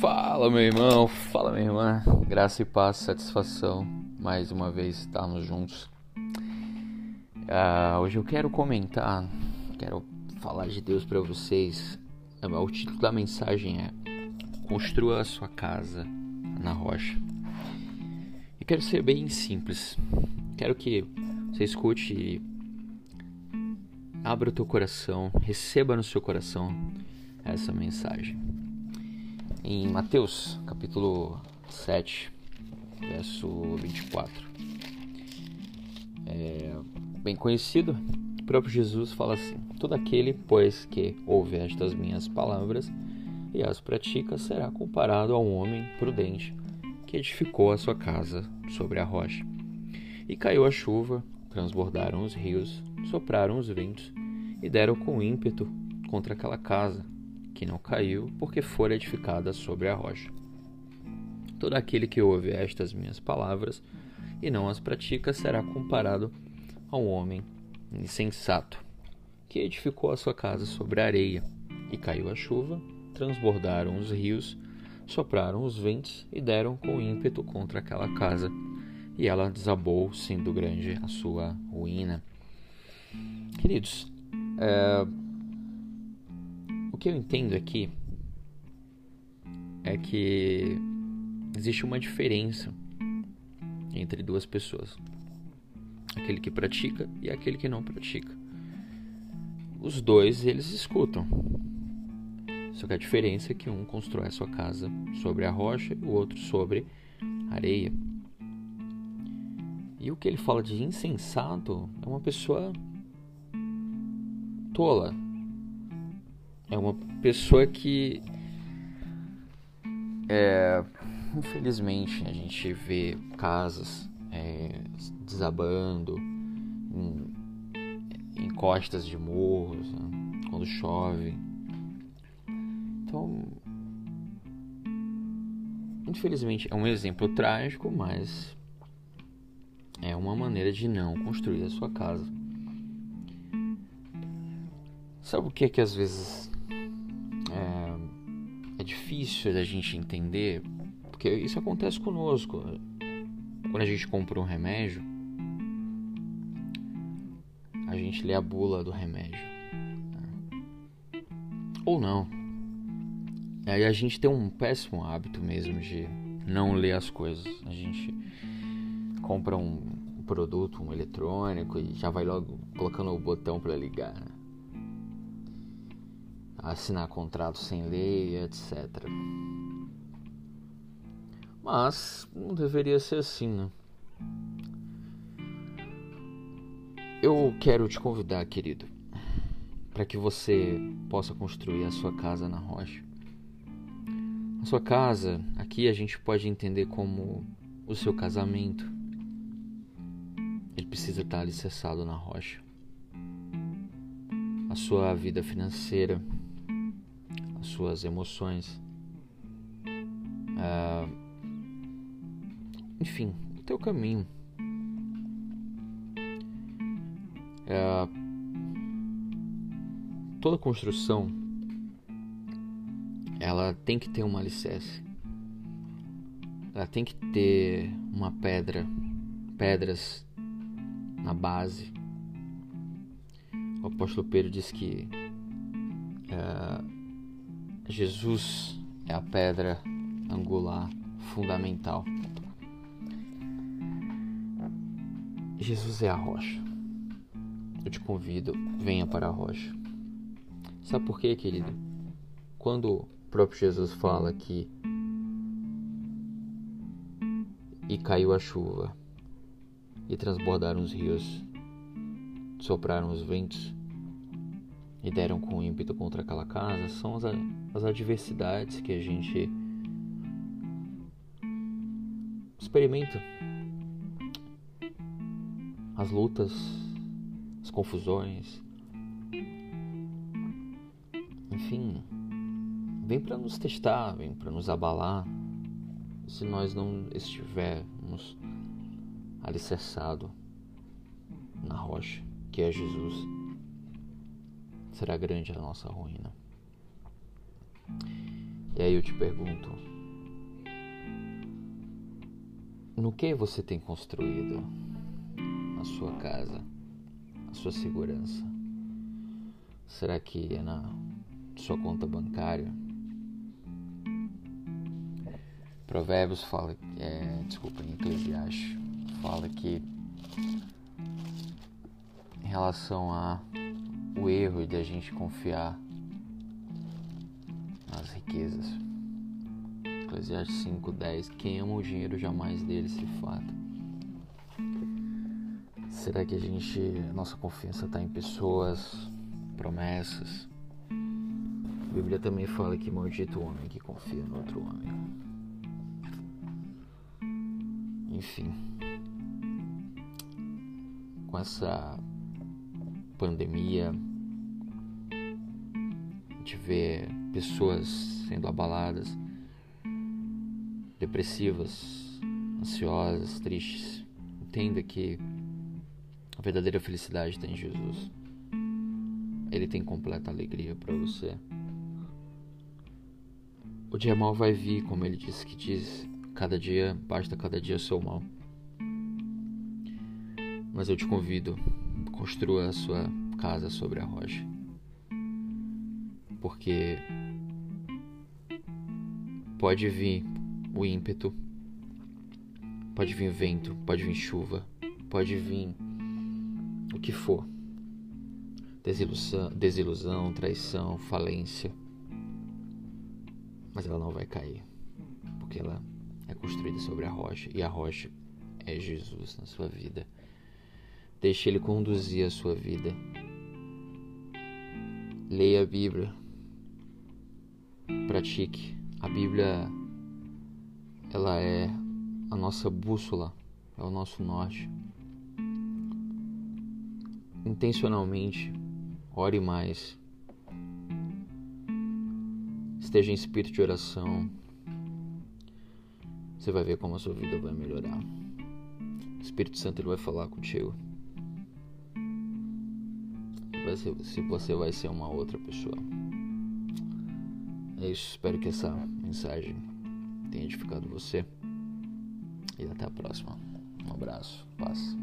Fala, meu irmão, fala, minha irmã. Graça e paz, satisfação. Mais uma vez estarmos juntos. Uh, hoje eu quero comentar, quero falar de Deus para vocês. O título da mensagem é Construa a sua casa na rocha. E quero ser bem simples. Quero que você escute abra o teu coração, receba no seu coração essa mensagem em Mateus, capítulo 7, verso 24. É bem conhecido, o próprio Jesus fala assim: Todo aquele, pois, que ouve estas minhas palavras e as pratica, será comparado a um homem prudente que edificou a sua casa sobre a rocha. E caiu a chuva, transbordaram os rios, sopraram os ventos e deram com ímpeto contra aquela casa que não caiu, porque fora edificada sobre a rocha. Todo aquele que ouve estas minhas palavras e não as pratica será comparado a um homem insensato, que edificou a sua casa sobre a areia, e caiu a chuva, transbordaram os rios, sopraram os ventos e deram com ímpeto contra aquela casa, e ela desabou, sendo grande a sua ruína. Queridos, é, que eu entendo aqui é que existe uma diferença entre duas pessoas: aquele que pratica e aquele que não pratica. Os dois eles escutam. Só que a diferença é que um constrói a sua casa sobre a rocha e o outro sobre areia. E o que ele fala de insensato é uma pessoa tola, é uma pessoa que é, infelizmente a gente vê casas é, desabando em, em, costas de morros né, quando chove. Então infelizmente é um exemplo trágico mas é uma maneira de não construir a sua casa. Sabe o que é que às vezes é difícil da gente entender, porque isso acontece conosco. Quando a gente compra um remédio, a gente lê a bula do remédio. Né? Ou não. Aí a gente tem um péssimo hábito mesmo de não ler as coisas. A gente compra um produto, um eletrônico e já vai logo colocando o botão para ligar. Né? Assinar contrato sem lei, etc. Mas não deveria ser assim, né? Eu quero te convidar, querido, para que você possa construir a sua casa na rocha. A sua casa, aqui a gente pode entender como o seu casamento. Ele precisa estar alicerçado na rocha. A sua vida financeira suas emoções. Ah, enfim, o teu caminho. Ah, toda construção ela tem que ter um alicerce. Ela tem que ter uma pedra, pedras na base. O apóstolo Pedro diz que uh, Jesus é a pedra angular fundamental. Jesus é a rocha. Eu te convido, venha para a rocha. Sabe por quê, querido? Quando o próprio Jesus fala que e caiu a chuva e transbordaram os rios, sopraram os ventos, e deram com ímpeto contra aquela casa são as, as adversidades que a gente experimenta. As lutas, as confusões. Enfim, vem para nos testar, vem para nos abalar. Se nós não estivermos alicerçado na rocha, que é Jesus será grande a nossa ruína. E aí eu te pergunto: no que você tem construído a sua casa, a sua segurança? Será que é na sua conta bancária? Provérbios fala, é, desculpa, em Eclesiastes fala que em relação a o erro de a gente confiar nas riquezas. Eclesiastes 5:10 Quem ama o dinheiro jamais dele se fata. Será que a gente, nossa confiança está em pessoas, promessas? A Bíblia também fala que maldito o homem que confia no outro homem. Enfim, com essa pandemia, gente vê pessoas sendo abaladas, depressivas, ansiosas, tristes. Entenda que a verdadeira felicidade está em Jesus. Ele tem completa alegria para você. O dia mal vai vir, como ele disse que diz, Cada dia, basta cada dia seu mal. Mas eu te convido, construa a sua casa sobre a rocha. Porque pode vir o ímpeto, pode vir vento, pode vir chuva, pode vir o que for. Desilusão, desilusão, traição, falência. Mas ela não vai cair, porque ela é construída sobre a rocha e a rocha é Jesus na sua vida. Deixe Ele conduzir a sua vida. Leia a Bíblia. Pratique. A Bíblia, ela é a nossa bússola, é o nosso norte. Intencionalmente, ore mais. Esteja em espírito de oração. Você vai ver como a sua vida vai melhorar. O Espírito Santo ele vai falar contigo. Se você vai ser uma outra pessoa. É isso. Espero que essa mensagem tenha edificado você. E até a próxima. Um abraço. Paz.